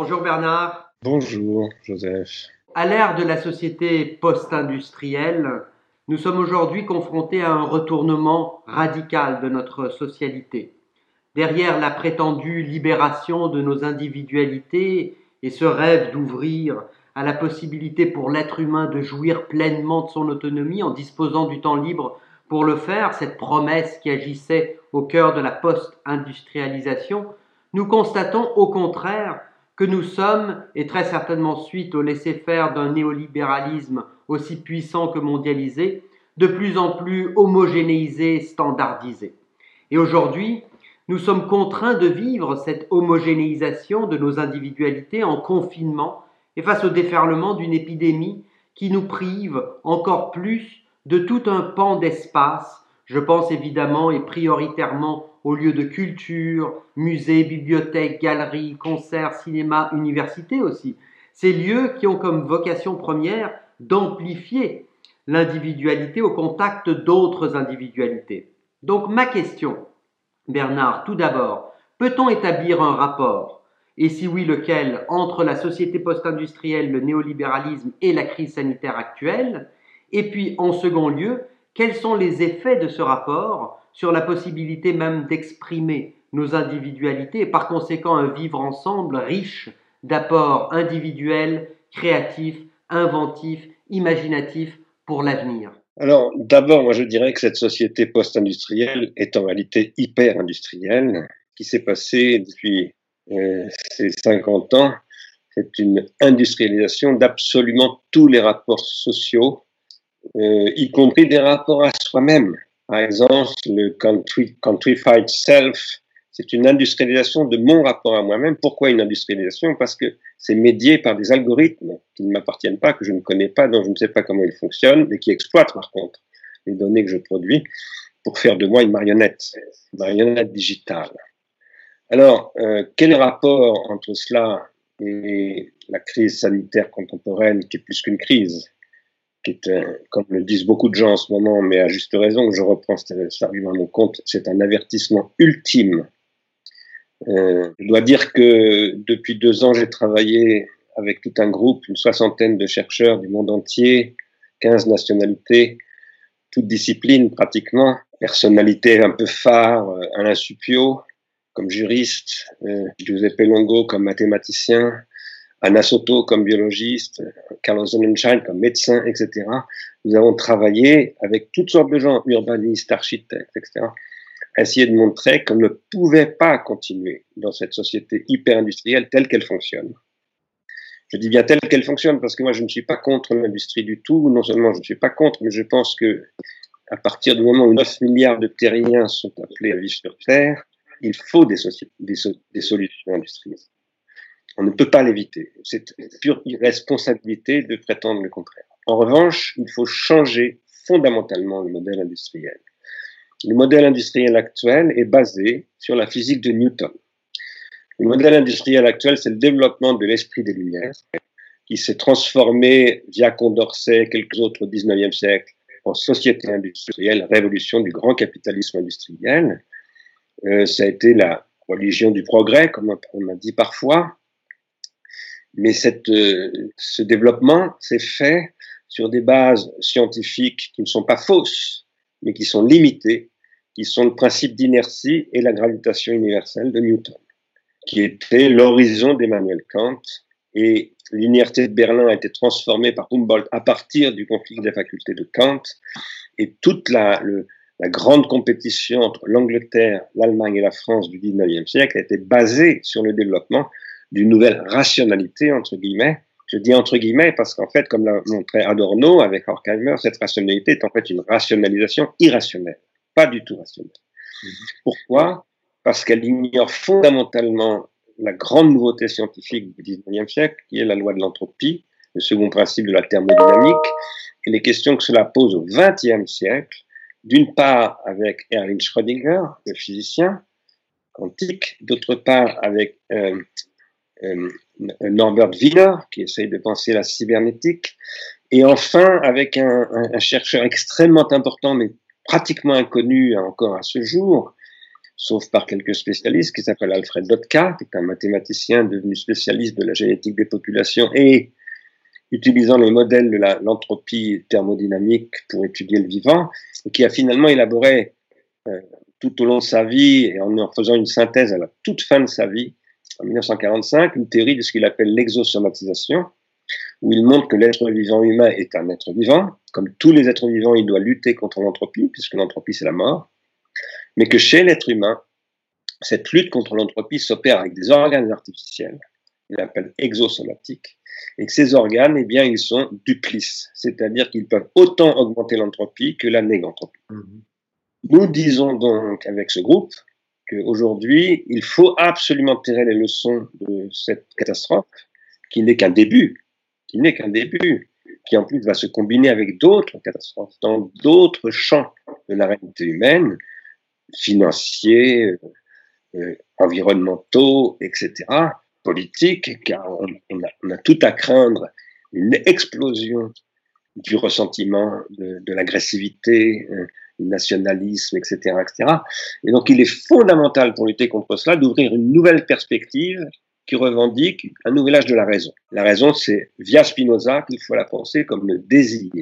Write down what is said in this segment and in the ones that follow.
Bonjour Bernard. Bonjour Joseph. À l'ère de la société post-industrielle, nous sommes aujourd'hui confrontés à un retournement radical de notre socialité. Derrière la prétendue libération de nos individualités et ce rêve d'ouvrir à la possibilité pour l'être humain de jouir pleinement de son autonomie en disposant du temps libre pour le faire, cette promesse qui agissait au cœur de la post-industrialisation, nous constatons au contraire que nous sommes, et très certainement suite au laisser-faire d'un néolibéralisme aussi puissant que mondialisé, de plus en plus homogénéisé, standardisé. Et aujourd'hui, nous sommes contraints de vivre cette homogénéisation de nos individualités en confinement et face au déferlement d'une épidémie qui nous prive encore plus de tout un pan d'espace. Je pense évidemment et prioritairement aux lieux de culture, musées, bibliothèques, galeries, concerts, cinéma, universités aussi. Ces lieux qui ont comme vocation première d'amplifier l'individualité au contact d'autres individualités. Donc ma question, Bernard, tout d'abord, peut-on établir un rapport, et si oui lequel, entre la société post-industrielle, le néolibéralisme et la crise sanitaire actuelle? Et puis, en second lieu, quels sont les effets de ce rapport sur la possibilité même d'exprimer nos individualités et par conséquent un vivre ensemble riche d'apports individuels, créatifs, inventifs, imaginatifs pour l'avenir? Alors, d'abord, moi je dirais que cette société post-industrielle est en réalité hyper-industrielle, qui s'est passée depuis euh, ces 50 ans. C'est une industrialisation d'absolument tous les rapports sociaux, euh, y compris des rapports à soi-même. Par exemple, le country, countrified self, c'est une industrialisation de mon rapport à moi-même. Pourquoi une industrialisation? Parce que c'est médié par des algorithmes qui ne m'appartiennent pas, que je ne connais pas, dont je ne sais pas comment ils fonctionnent, mais qui exploitent par contre les données que je produis pour faire de moi une marionnette, une marionnette digitale. Alors, euh, quel rapport entre cela et la crise sanitaire contemporaine, qui est plus qu'une crise, qui est, comme le disent beaucoup de gens en ce moment, mais à juste raison, je reprends cet argument à mon compte, c'est un avertissement ultime. Euh, je dois dire que depuis deux ans, j'ai travaillé avec tout un groupe, une soixantaine de chercheurs du monde entier, 15 nationalités, toutes disciplines pratiquement, personnalités un peu phares, euh, Alain Supio comme juriste, euh, Giuseppe Longo comme mathématicien, Anna Soto comme biologiste, Carlos Sonnenschein comme médecin, etc. Nous avons travaillé avec toutes sortes de gens, urbanistes, architectes, etc essayer de montrer qu'on ne pouvait pas continuer dans cette société hyper-industrielle telle qu'elle fonctionne. Je dis bien telle qu'elle fonctionne parce que moi je ne suis pas contre l'industrie du tout. Non seulement je ne suis pas contre, mais je pense que à partir du moment où 9 milliards de terriens sont appelés à vivre sur Terre, il faut des, solutions industrielles. On ne peut pas l'éviter. C'est pure irresponsabilité de prétendre le contraire. En revanche, il faut changer fondamentalement le modèle industriel. Le modèle industriel actuel est basé sur la physique de Newton. Le modèle industriel actuel, c'est le développement de l'esprit des Lumières, qui s'est transformé via Condorcet, quelques autres au 19e siècle, en société industrielle, révolution du grand capitalisme industriel. Euh, ça a été la religion du progrès, comme on a dit parfois. Mais cette, euh, ce développement s'est fait sur des bases scientifiques qui ne sont pas fausses, mais qui sont limitées, qui sont le principe d'inertie et la gravitation universelle de Newton, qui était l'horizon d'Emmanuel Kant. Et l'inertie de Berlin a été transformée par Humboldt à partir du conflit des facultés de Kant. Et toute la, la grande compétition entre l'Angleterre, l'Allemagne et la France du 19e siècle a été basée sur le développement d'une nouvelle rationalité, entre guillemets, je dis entre guillemets parce qu'en fait, comme l'a montré Adorno avec Horkheimer, cette rationalité est en fait une rationalisation irrationnelle, pas du tout rationnelle. Mhm. Pourquoi? Parce qu'elle ignore fondamentalement la grande nouveauté scientifique du 19e siècle, qui est la loi de l'entropie, le second principe de la thermodynamique, et les questions que cela pose au 20e siècle, d'une part avec Erwin Schrödinger, le physicien quantique, d'autre part avec euh, euh, Norbert Wiener, qui essaye de penser la cybernétique, et enfin avec un, chercheur extrêmement important, mais pratiquement inconnu encore à ce jour, sauf par quelques spécialistes, qui s'appelle Alfred Dotka, qui est un mathématicien devenu spécialiste de la génétique des populations et utilisant les modèles de l'entropie thermodynamique pour étudier le vivant, et qui a finalement élaboré euh, tout au long de sa vie et en, en faisant une synthèse à la toute fin de sa vie, en 1945, une théorie de ce qu'il appelle l'exosomatisation, où il montre que l'être vivant humain est un être vivant. Comme tous les êtres vivants, il doit lutter contre l'entropie, puisque l'entropie, c'est la mort. Mais que chez l'être humain, cette lutte contre l'entropie s'opère avec des organes artificiels, il appelle exosomatiques, et que ces organes, eh bien, ils sont duplices, c'est-à-dire qu'ils peuvent autant augmenter l'entropie que la négantropie. Mmh. Nous disons donc avec ce groupe qu'aujourd'hui, il faut absolument tirer les leçons de cette catastrophe, qui n'est qu'un début, qui n'est qu'un début, qui en plus va se combiner avec d'autres catastrophes dans d'autres champs de la réalité humaine, financiers, euh, euh, environnementaux, etc., politiques, car on, a, tout à craindre une explosion du ressentiment, de, l'agressivité, euh, nationalisme, etc., etc. Et donc, il est fondamental pour lutter contre cela d'ouvrir une nouvelle perspective qui revendique un nouvel âge de la raison. La raison, c'est via Spinoza qu'il faut la penser comme le désir.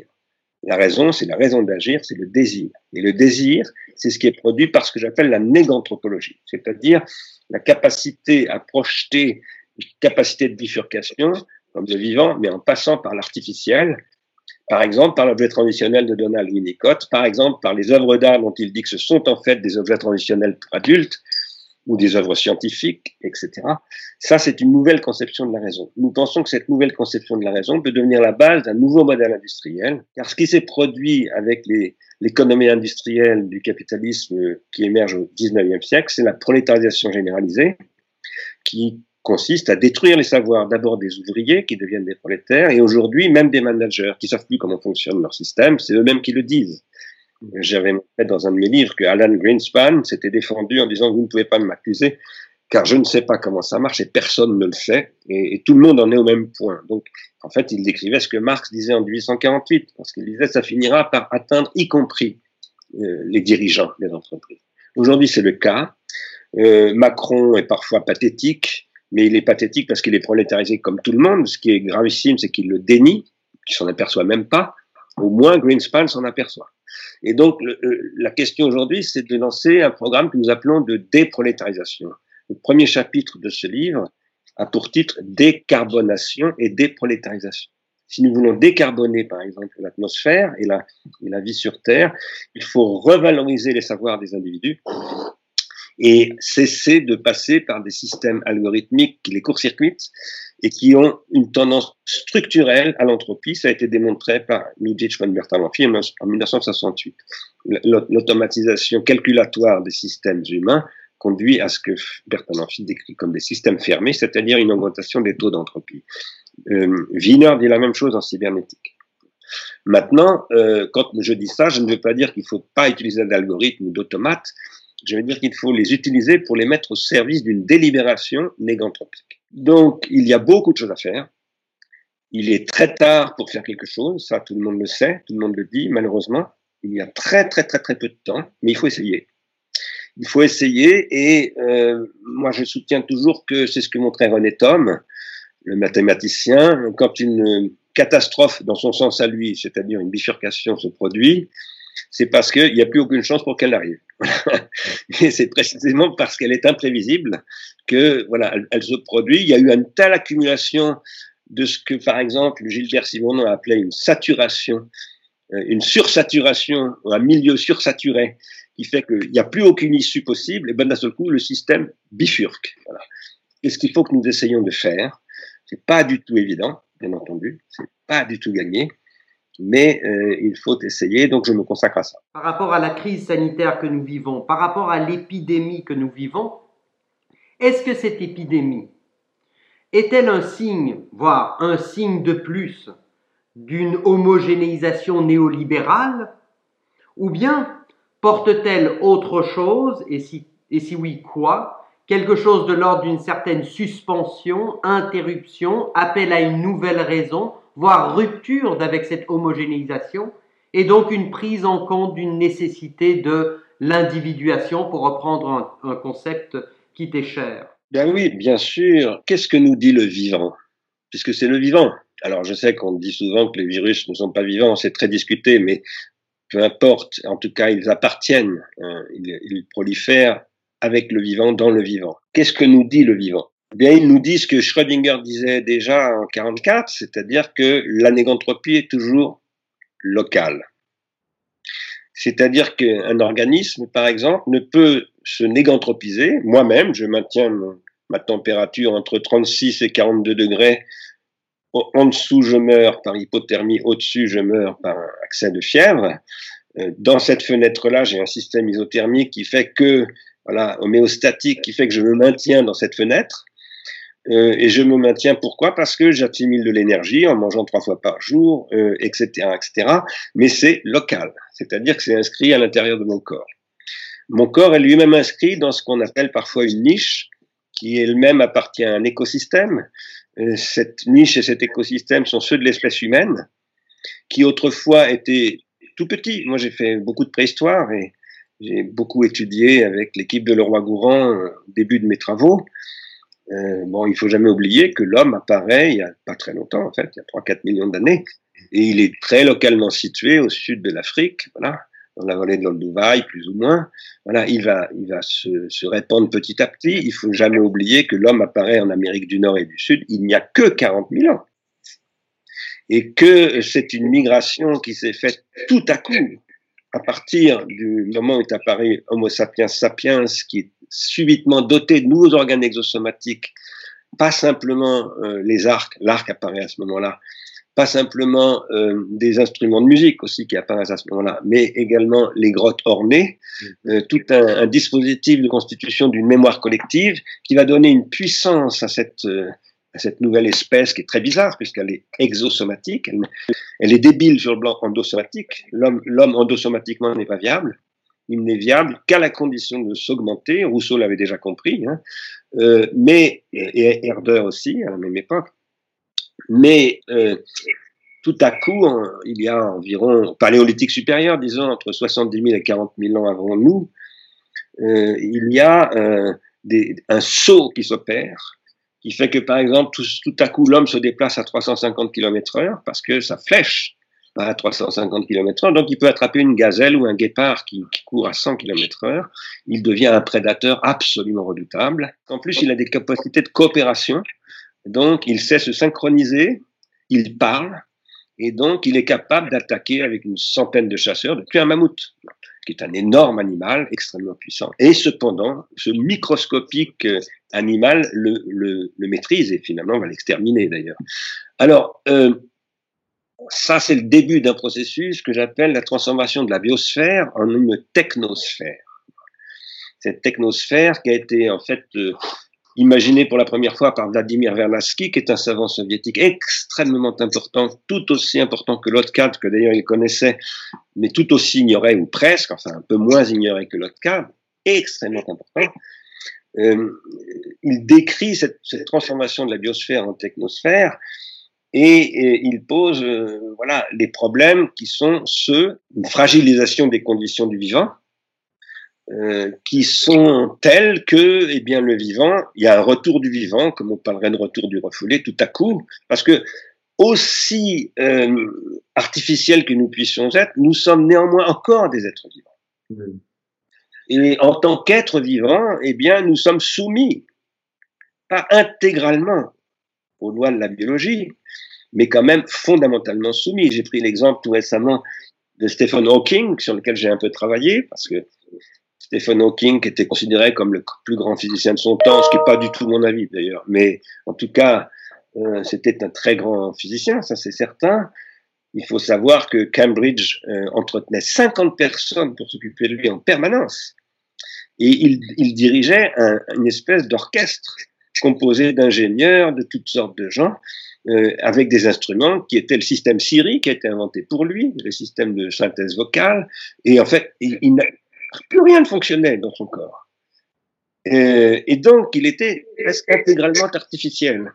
La raison, c'est la raison d'agir, c'est le désir. Et le désir, c'est ce qui est produit par ce que j'appelle la néganthropologie, c'est-à-dire la capacité à projeter une capacité de bifurcation comme de vivant, mais en passant par l'artificiel, par exemple par l'objet transitionnel de Donald Winnicott, par exemple par les œuvres d'art dont il dit que ce sont en fait des objets transitionnels pour adultes, ou des œuvres scientifiques, etc. Ça, c'est une nouvelle conception de la raison. Nous pensons que cette nouvelle conception de la raison peut devenir la base d'un nouveau modèle industriel, car ce qui s'est produit avec l'économie industrielle du capitalisme qui émerge au 19e siècle, c'est la prolétarisation généralisée, qui consiste à détruire les savoirs d'abord des ouvriers qui deviennent des prolétaires, et aujourd'hui même des managers qui savent plus comment fonctionne leur système, c'est eux-mêmes qui le disent. J'avais montré dans un de mes livres que Alan Greenspan s'était défendu en disant vous ne pouvez pas m'accuser car je ne sais pas comment ça marche et personne ne le fait et, tout le monde en est au même point. Donc en fait il décrivait ce que Marx disait en 1848 parce qu'il disait ça finira par atteindre y compris euh, les dirigeants des entreprises. Aujourd'hui c'est le cas. Euh, Macron est parfois pathétique, mais il est pathétique parce qu'il est prolétarisé comme tout le monde. Ce qui est gravissime, c'est qu'il le dénie, qu'il s'en aperçoit même pas. Au moins Greenspan s'en aperçoit. Et donc, la question aujourd'hui, c'est de lancer un programme que nous appelons de déprolétarisation. Le premier chapitre de ce livre a pour titre Décarbonation et déprolétarisation. Si nous voulons décarboner, par exemple, l'atmosphère et la, et la vie sur Terre, il faut revaloriser les savoirs des individus et cesser de passer par des systèmes algorithmiques qui les court-circuitent et qui ont une tendance structurelle à l'entropie. Ça a été démontré par Luigi von Bertalanffy en 1968. L'automatisation calculatoire des systèmes humains conduit à ce que Bertalanffy décrit comme des systèmes fermés, c'est-à-dire une augmentation des taux d'entropie. Euh, Wiener dit la même chose en cybernétique. Maintenant, euh, quand je dis ça, je ne veux pas dire qu'il ne faut pas utiliser d'algorithmes ou d'automates, je veux dire qu'il faut les utiliser pour les mettre au service d'une délibération négantropique. Donc, il y a beaucoup de choses à faire. Il est très tard pour faire quelque chose, ça tout le monde le sait, tout le monde le dit, malheureusement. Il y a très très très très peu de temps, mais il faut essayer. Il faut essayer et euh, moi je soutiens toujours que c'est ce que montrait René Thom, le mathématicien, quand une catastrophe dans son sens à lui, c'est-à-dire une bifurcation se produit, c'est parce qu'il n'y a plus aucune chance pour qu'elle arrive. Et c'est précisément parce qu'elle est imprévisible que voilà, elle, se produit. Il y a eu une telle accumulation de ce que, par exemple, Gilbert Simon a appelé une saturation, euh, une sursaturation, un milieu sursaturé, qui fait qu'il n'y a plus aucune issue possible, et ben d'un seul coup, le système bifurque. Et ce qu'il faut que nous essayions de faire, c'est pas du tout évident, bien entendu, c'est pas du tout gagné, mais euh, il faut essayer, donc je me consacre à ça. Par rapport à la crise sanitaire que nous vivons, par rapport à l'épidémie que nous vivons, est-ce que cette épidémie est-elle un signe, voire un signe de plus, d'une homogénéisation néolibérale Ou bien porte-t-elle autre chose, et si, et si oui, quoi Quelque chose de l'ordre d'une certaine suspension, interruption, appel à une nouvelle raison, voire rupture d'avec cette homogénéisation, et donc une prise en compte d'une nécessité de l'individuation, pour reprendre un, concept qui t'est cher Ben oui, bien sûr. Qu'est-ce que nous dit le vivant? Puisque c'est le vivant. Alors je sais qu'on dit souvent que les virus ne sont pas vivants, c'est très discuté, mais peu importe, en tout cas ils appartiennent, hein. ils prolifèrent avec le vivant, dans le vivant. Qu'est-ce que nous dit le vivant? Eh Bien, il nous ce que Schrödinger disait déjà en 44, c'est-à-dire que la négantropie est toujours locale. C'est-à-dire qu'un organisme, par exemple, ne peut se négantropiser. Moi-même, je maintiens ma température entre 36 et 42 degrés. En dessous, je meurs par hypothermie. Au-dessus, je meurs par accès de fièvre. Euh, dans cette fenêtre-là, j'ai un système isothermique qui fait que voilà, homéostatique qui fait que je me maintiens dans cette fenêtre. Euh, et je me maintiens pourquoi? Parce que j'assimile de l'énergie en mangeant trois fois par jour, etc., euh, etc. Mais c'est local, c'est-à-dire que c'est inscrit à l'intérieur de mon corps. Mon corps est lui-même inscrit dans ce qu'on appelle parfois une niche, qui elle-même appartient à un écosystème. Euh, cette niche et cet écosystème sont ceux de l'espèce humaine, qui autrefois étaient tout petits. Moi, j'ai fait beaucoup de préhistoire et j'ai beaucoup étudié avec l'équipe de Leroy-Gourand euh, au début de mes travaux. Euh, bon, il faut jamais oublier que l'homme apparaît il y a pas très longtemps, en fait, il y a 3-4 millions d'années, et il est très localement situé au sud de l'Afrique, voilà, dans la vallée de l'Olduvai, plus ou moins. Voilà, il va, il va se, répandre petit à petit. Il faut jamais oublier que l'homme apparaît en Amérique du Nord et du Sud il n'y a que 40 000 ans. Et que c'est une migration qui s'est faite tout à coup à partir du moment où est apparu Homo sapiens sapiens, qui est subitement doté de nouveaux organes exosomatiques, pas simplement euh, les arcs, l'arc apparaît à ce moment-là, pas simplement euh, des instruments de musique aussi qui apparaissent à ce moment-là, mais également les grottes ornées, mm. euh, tout un, un, dispositif de constitution d'une mémoire collective qui va donner une puissance à cette cette nouvelle espèce qui est très bizarre puisqu'elle est exosomatique, elle, est débile sur le plan endosomatique. L'homme endosomatiquement n'est pas viable. Il n'est viable qu'à la condition de s'augmenter. Rousseau l'avait déjà compris, hein. euh, mais et, Herder aussi à la même époque. Mais euh, tout à coup, il y a environ paléolithique supérieur, disons entre 70 000 et 40 000 ans avant nous, euh, il y a un saut qui s'opère qui fait que, par exemple, tout, tout à coup, l'homme se déplace à 350 km heure parce que sa flèche à 350 km heure, donc il peut attraper une gazelle ou un guépard qui, court à 100 km heure. Il devient un prédateur absolument redoutable. En plus, il a des capacités de coopération, donc il sait se synchroniser, il parle, et donc il est capable d'attaquer avec une centaine de chasseurs, depuis un mammouth qui est un énorme animal extrêmement puissant. Et cependant, ce microscopique euh, animal le, le, maîtrise et finalement va l'exterminer d'ailleurs. Alors, euh, ça c'est le début d'un processus que j'appelle la transformation de la biosphère en une technosphère. Cette technosphère qui a été en fait euh, imaginé pour la première fois par Vladimir Vernadsky, qui est un savant soviétique extrêmement important, tout aussi important que Lotkad, que d'ailleurs il connaissait, mais tout aussi ignoré, ou presque, enfin un peu moins ignoré que Lotkad, extrêmement important. Euh, il décrit cette, transformation de la biosphère en technosphère et, il pose euh, voilà les problèmes qui sont ceux d'une fragilisation des conditions du vivant, euh, qui sont telles que, eh bien, le vivant, il y a un retour du vivant, comme on parlerait de retour du refoulé, tout à coup, parce que aussi euh, artificiel que nous puissions être, nous sommes néanmoins encore des êtres vivants. Et en tant qu'êtres vivants, eh bien, nous sommes soumis, pas intégralement aux lois de la biologie, mais quand même fondamentalement soumis. J'ai pris l'exemple tout récemment de Stephen Hawking, sur lequel j'ai un peu travaillé, parce que Stephen Hawking était considéré comme le plus grand physicien de son temps, ce qui n'est pas du tout mon avis d'ailleurs, mais en tout cas, euh, c'était un très grand physicien, ça c'est certain. Il faut savoir que Cambridge euh, entretenait 50 personnes pour s'occuper de lui en permanence. Et il, dirigeait un, une espèce d'orchestre composé d'ingénieurs, de toutes sortes de gens, euh, avec des instruments qui étaient le système Siri qui a été inventé pour lui, le système de synthèse vocale. Et en fait, il, il plus rien ne fonctionnait dans son corps. Et, et donc, il était presque intégralement artificiel.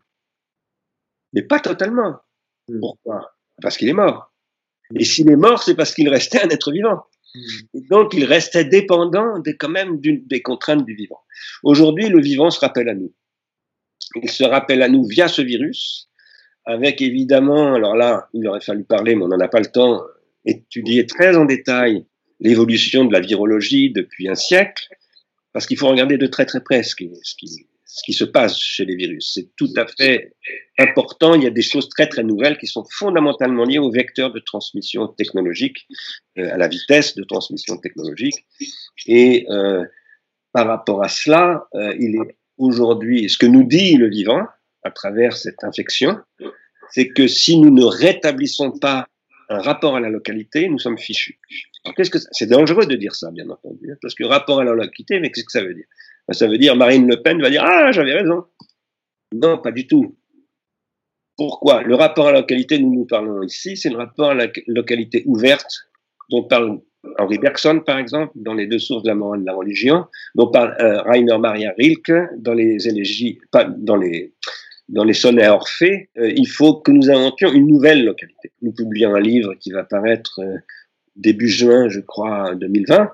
Mais pas totalement. Hmm. Pourquoi? Parce qu'il est mort. Et s'il est mort, c'est parce qu'il restait un être vivant. donc, il restait dépendant des, quand même des contraintes du vivant. Aujourd'hui, le vivant se rappelle à nous. Il se rappelle à nous via ce virus, avec évidemment, alors là, il aurait fallu parler, mais on n'en a pas le temps, étudier très en détail l'évolution de la virologie depuis un siècle, parce qu'il faut regarder de très très près ce qui, ce qui, ce qui se passe chez les virus. C'est tout à fait important. Il y a des choses très très nouvelles qui sont fondamentalement liées au vecteur de transmission technologique, euh, à la vitesse de transmission technologique. Et euh, par rapport à cela, euh, il est aujourd'hui, ce que nous dit le vivant à travers cette infection, c'est que si nous ne rétablissons pas un rapport à la localité, nous sommes fichus. qu'est-ce que c'est dangereux de dire ça, bien entendu, hein, parce que rapport à la localité, mais qu'est-ce que ça veut dire? Ben, Ça veut dire Marine Le Pen va dire ah j'avais raison. Non, pas du tout. Pourquoi? Le rapport à la localité, nous nous parlons ici, c'est le rapport à la localité ouverte dont parle Henri Bergson, par exemple, dans les deux sources de la morale de la religion, dont euh, Rainer Maria Rilke dans les élégies, pas dans les dans les sonnets à Orphée, euh, il faut que nous inventions une nouvelle localité. Nous publions un livre qui va paraître euh, début juin, je crois, 2020,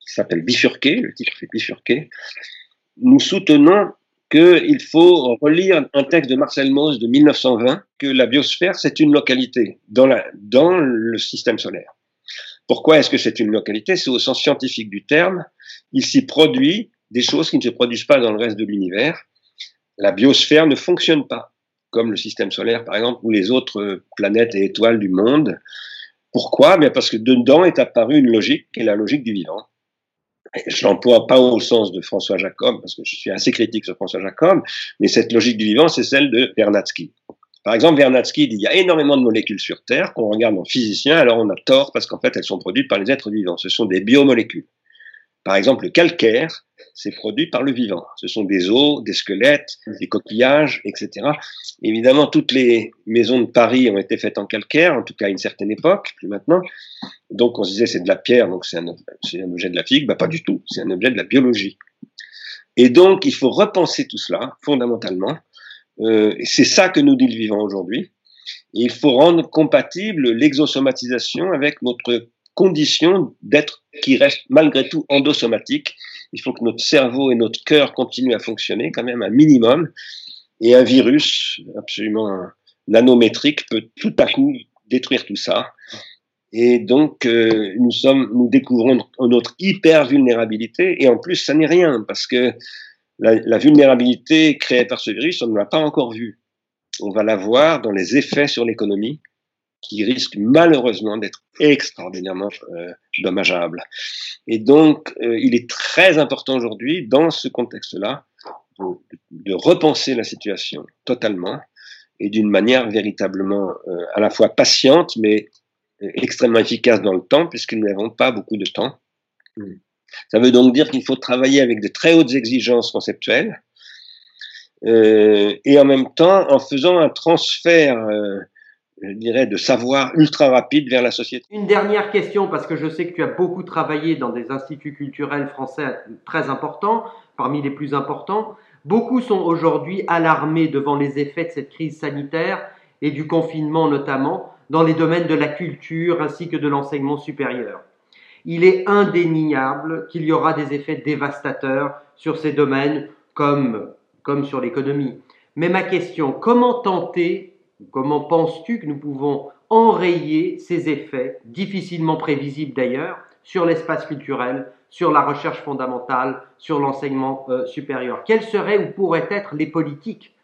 qui s'appelle Bifurqué, le titre est Bifurqué. Nous soutenons qu'il faut relire un texte de Marcel Mauss de 1920, que la biosphère, c'est une localité dans, la, dans le système solaire. Pourquoi est-ce que c'est une localité? C'est au sens scientifique du terme. Il s'y produit des choses qui ne se produisent pas dans le reste de l'univers la biosphère ne fonctionne pas, comme le système solaire par exemple, ou les autres planètes et étoiles du monde. Pourquoi? Bien Parce que dedans est apparue une logique, qui est la logique du vivant. Je l'emploie pas au sens de François Jacob, parce que je suis assez critique sur François Jacob, mais cette logique du vivant, c'est celle de Vernadsky. Par exemple, Vernadsky dit il y a énormément de molécules sur Terre qu'on regarde en physicien, alors on a tort parce qu'en fait elles sont produites par les êtres vivants. Ce sont des biomolécules. Par exemple, le calcaire, c'est produit par le vivant. Ce sont des os, des squelettes, des coquillages, etc. Évidemment, toutes les maisons de Paris ont été faites en calcaire, en tout cas à une certaine époque, plus maintenant. Donc on se disait c'est de la pierre, donc c'est un, objet de la physique. Bah, pas du tout, c'est un objet de la biologie. Et donc il faut repenser tout cela fondamentalement. Euh, c'est ça que nous dit le vivant aujourd'hui. Il faut rendre compatible l'exosomatisation avec notre condition d'être qui reste malgré tout endosomatique. Il faut que notre cerveau et notre cœur continuent à fonctionner quand même un minimum. Et un virus absolument nanométrique peut tout à coup détruire tout ça. Et donc, euh, nous sommes, nous découvrons notre hyper vulnérabilité. Et en plus, ça n'est rien parce que la, vulnérabilité créée par ce virus, on ne l'a pas encore vue. On va la voir dans les effets sur l'économie qui risque malheureusement d'être extraordinairement euh, dommageable. Et donc, euh, il est très important aujourd'hui, dans ce contexte-là, de, repenser la situation totalement et d'une manière véritablement euh, à la fois patiente, mais extrêmement efficace dans le temps, puisque nous n'avons pas beaucoup de temps. Ça veut donc dire qu'il faut travailler avec de très hautes exigences conceptuelles, euh, et en même temps en faisant un transfert je dirais, de savoir ultra rapide vers la société. Une dernière question, parce que je sais que tu as beaucoup travaillé dans des instituts culturels français très importants, parmi les plus importants. Beaucoup sont aujourd'hui alarmés devant les effets de cette crise sanitaire et du confinement notamment dans les domaines de la culture ainsi que de l'enseignement supérieur. Il est indéniable qu'il y aura des effets dévastateurs sur ces domaines comme, comme sur l'économie. Mais ma question, comment tenter Comment penses-tu que nous pouvons enrayer ces effets, difficilement prévisibles d'ailleurs, sur l'espace culturel, sur la recherche fondamentale, sur l'enseignement euh, supérieur? Quelles seraient ou pourraient être les politiques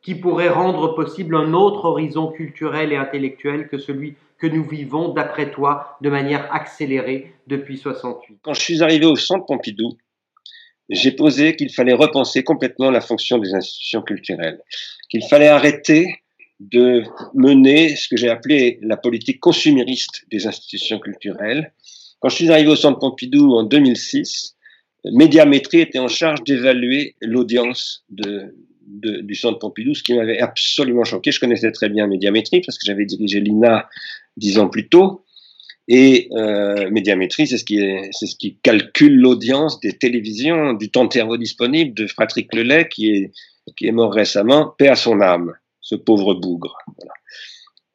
qui pourraient rendre possible un autre horizon culturel et intellectuel que celui que nous vivons, d'après toi, de manière accélérée depuis 68 Quand je suis arrivé au centre Pompidou, j'ai posé qu'il fallait repenser complètement la fonction des institutions culturelles, qu'il fallait arrêter de mener ce que j'ai appelé la politique consumériste des institutions culturelles. Quand je suis arrivé au Centre Pompidou en 2006, Médiamétrie était en charge d'évaluer l'audience du Centre Pompidou, ce qui m'avait absolument choqué. Je connaissais très bien Médiamétrie parce que j'avais dirigé l'INA dix ans plus tôt. Et euh, Médiamétrie, c'est ce qui c'est ce qui calcule l'audience des télévisions, du temps de cerveau disponible de Patrick Lelay, qui est qui est mort récemment, paix à son âme ce pauvre bougre.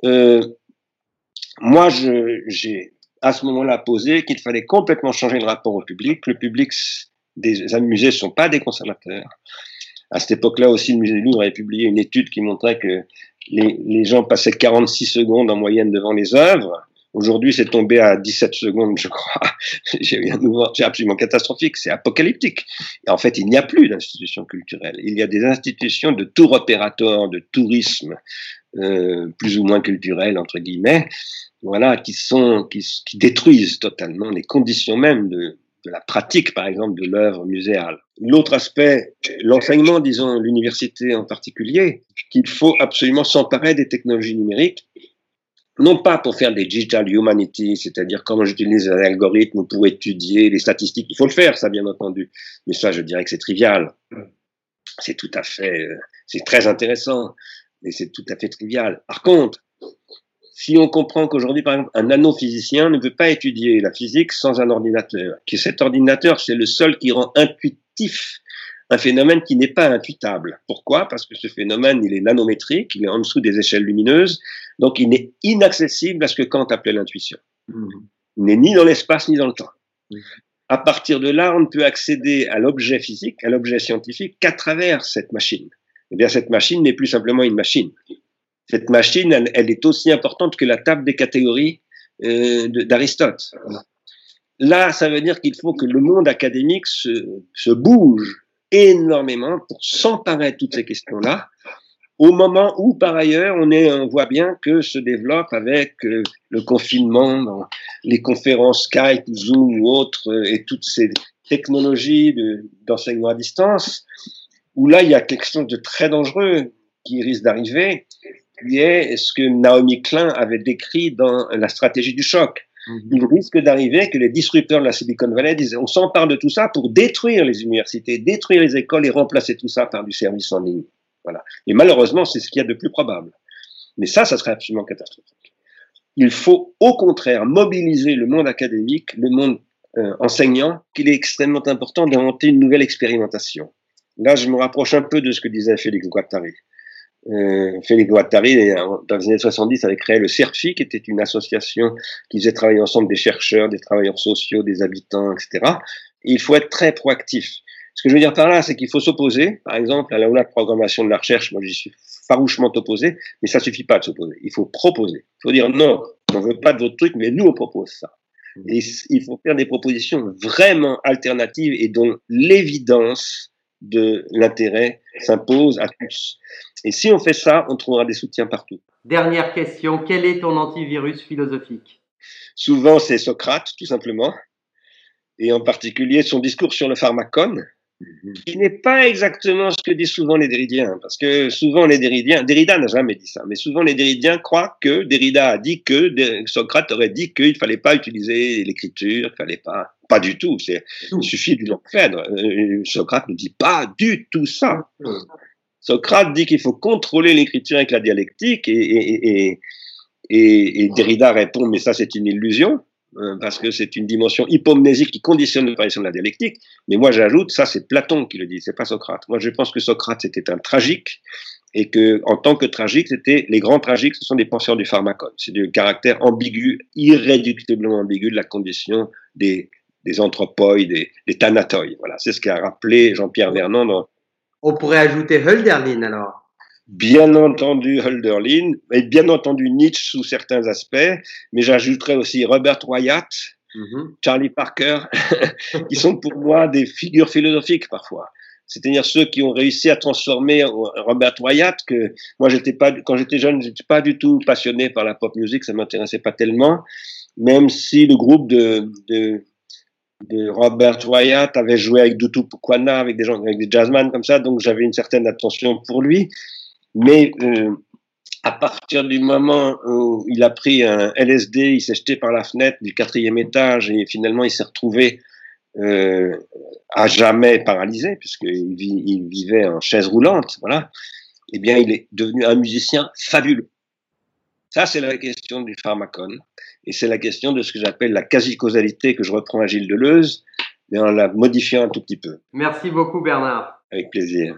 Euh, moi, j'ai à ce moment-là posé qu'il fallait complètement changer le rapport au public. Le public des musées ne sont pas des conservateurs. À cette époque-là aussi, le musée du Louvre avait publié une étude qui montrait que les, les gens passaient 46 secondes en moyenne devant les œuvres. Aujourd'hui, c'est tombé à 17 secondes, je crois. C'est absolument catastrophique, c'est apocalyptique. Et en fait, il n'y a plus d'institutions culturelles. Il y a des institutions de tour opérateur, de tourisme, euh, plus ou moins culturel, entre guillemets, voilà, qui sont, qui, qui détruisent totalement les conditions même de, de la pratique, par exemple, de l'œuvre muséale. L'autre aspect, l'enseignement, disons, l'université en particulier, qu'il faut absolument s'emparer des technologies numériques non pas pour faire des digital humanities, c'est-à-dire comment j'utilise un algorithme pour étudier les statistiques. Il faut le faire, ça bien entendu, mais ça, je dirais que c'est trivial. C'est tout à fait, euh, c'est très intéressant, mais c'est tout à fait trivial. Par contre, si on comprend qu'aujourd'hui, par exemple, un nanophysicien ne veut pas étudier la physique sans un ordinateur, que cet ordinateur, c'est le seul qui rend intuitif un phénomène qui n'est pas intuitable. Pourquoi? Parce que ce phénomène, il est nanométrique, il est en dessous des échelles lumineuses, donc il n'est inaccessible à ce que Kant appelait l'intuition. Mmh. Il n'est ni dans l'espace ni dans le temps. Mmh. À partir de là, on ne peut accéder à l'objet physique, à l'objet scientifique, qu'à travers cette machine. Eh bien, cette machine n'est plus simplement une machine. Cette machine, elle, est aussi importante que la table des catégories euh, d'Aristote. Là, ça veut dire qu'il faut que le monde académique se, bouge énormément pour s'emparer de toutes ces questions-là, au moment où, par ailleurs, on, voit bien que se développe avec euh, le confinement, les conférences Skype, Zoom ou autres, euh, et toutes ces technologies d'enseignement à distance, où là, il y a quelque chose de très dangereux qui risque d'arriver, est ce que Naomi Klein avait décrit dans la stratégie du choc. Mhm. Il risque d'arriver que les disrupteurs de la Silicon Valley disent on s'empare de tout ça pour détruire les universités, détruire les écoles et remplacer tout ça par du service en ligne. Voilà. Et malheureusement, c'est ce qu'il y a de plus probable. Mais ça, ça serait absolument catastrophique. Il faut au contraire mobiliser le monde académique, le monde euh, enseignant, qu'il est extrêmement important d'inventer une nouvelle expérimentation. Là, je me rapproche un peu de ce que disait Félix Guattari. Euh, Félix Guattari, dans les années 70, avait créé le CERFI, qui était une association qui faisait travailler ensemble des chercheurs, des travailleurs sociaux, des habitants, etc. il faut être très proactif. Ce que je veux dire par là, c'est qu'il faut s'opposer. Par exemple, à la, programmation de la recherche, moi j'y suis farouchement opposé, mais ça suffit pas de s'opposer. Il faut proposer. Il faut dire non, on veut pas de votre truc, mais nous on propose ça. Mmh. Et il faut faire des propositions vraiment alternatives et dont l'évidence de l'intérêt s'impose à tous. Et si on fait ça, on trouvera des soutiens partout. Dernière question, quel est ton antivirus philosophique? Souvent, c'est Socrate, tout simplement, et en particulier son discours sur le pharmacone. Qui n'est pas exactement ce que disent souvent les Déridiens, parce que souvent les Déridiens, Derrida n'a jamais dit ça, mais souvent les Déridiens croient que Derrida a dit que Socrate aurait dit qu'il ne fallait pas utiliser l'écriture, qu'il fallait pas, pas du tout, c'est, il suffit d'une l'enfèdre. Euh, Socrate ne dit pas du tout ça. Socrate dit qu'il faut contrôler l'écriture avec la dialectique et, et, et Derrida répond mais ça c'est une illusion. Euh, parce que c'est une dimension hypomnésique qui conditionne l'apparition de la dialectique. Mais moi, j'ajoute, ça, c'est Platon qui le dit, c'est pas Socrate. Moi, je pense que Socrate, c'était un tragique, et que, en tant que tragique, c'était, les grands tragiques, ce sont des penseurs du pharmacone. C'est du caractère ambigu, irréductiblement ambigu de la condition des, des anthropoïdes, des, des Voilà. C'est ce qu'a rappelé Jean-Pierre Vernon dans. On pourrait ajouter Hölderlin, alors bien entendu Hölderlin, et bien entendu Nietzsche sous certains aspects, mais j'ajouterais aussi Robert Wyatt, mhm. Charlie Parker, qui sont pour moi des figures philosophiques parfois. C'est-à-dire ceux qui ont réussi à transformer Robert Wyatt, que moi j'étais pas, quand j'étais jeune, j'étais pas du tout passionné par la pop music, ça m'intéressait pas tellement, même si le groupe de, de de Robert Wyatt avait joué avec Dutu Pukwana, avec des gens, avec des jazzmen comme ça, donc j'avais une certaine attention pour lui. Mais euh, à partir du moment où il a pris un LSD, il s'est jeté par la fenêtre du quatrième étage et finalement il s'est retrouvé euh, à jamais paralysé puisqu'il il vivait en chaise roulante, voilà. Eh bien, il est devenu un musicien fabuleux. Ça, c'est la question du pharmacone. Et c'est la question de ce que j'appelle la quasi-causalité que je reprends à Gilles Deleuze, mais en la modifiant un tout petit peu. Merci beaucoup, Bernard. Avec plaisir.